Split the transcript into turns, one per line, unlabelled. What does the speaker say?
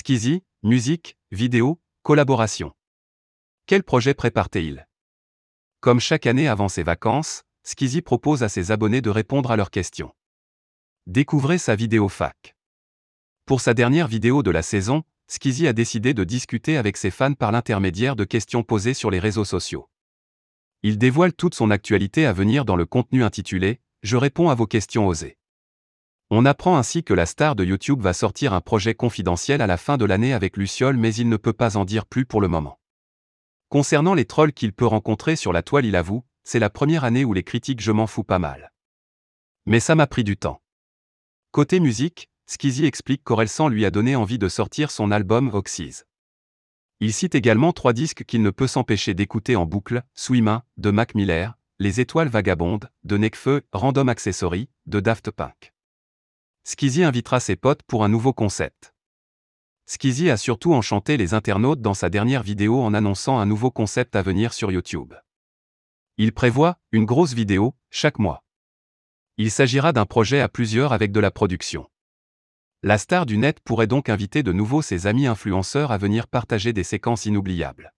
Skeezy, musique, vidéo, collaboration. Quel projet prépare-t-il? Comme chaque année avant ses vacances, Skeezy propose à ses abonnés de répondre à leurs questions. Découvrez sa vidéo fac. Pour sa dernière vidéo de la saison, Skeezy a décidé de discuter avec ses fans par l'intermédiaire de questions posées sur les réseaux sociaux. Il dévoile toute son actualité à venir dans le contenu intitulé Je réponds à vos questions osées. On apprend ainsi que la star de YouTube va sortir un projet confidentiel à la fin de l'année avec Luciole mais il ne peut pas en dire plus pour le moment. Concernant les trolls qu'il peut rencontrer sur la toile il avoue, c'est la première année où les critiques je m'en fous pas mal. Mais ça m'a pris du temps. Côté musique, Skeezy explique qu'Orelsan lui a donné envie de sortir son album Oxys. Il cite également trois disques qu'il ne peut s'empêcher d'écouter en boucle, Swimmin, de Mac Miller, Les Étoiles Vagabondes, de Nekfeu, Random Accessory, de Daft Punk. Skeezy invitera ses potes pour un nouveau concept. Skeezy a surtout enchanté les internautes dans sa dernière vidéo en annonçant un nouveau concept à venir sur YouTube. Il prévoit une grosse vidéo chaque mois. Il s'agira d'un projet à plusieurs avec de la production. La star du net pourrait donc inviter de nouveau ses amis influenceurs à venir partager des séquences inoubliables.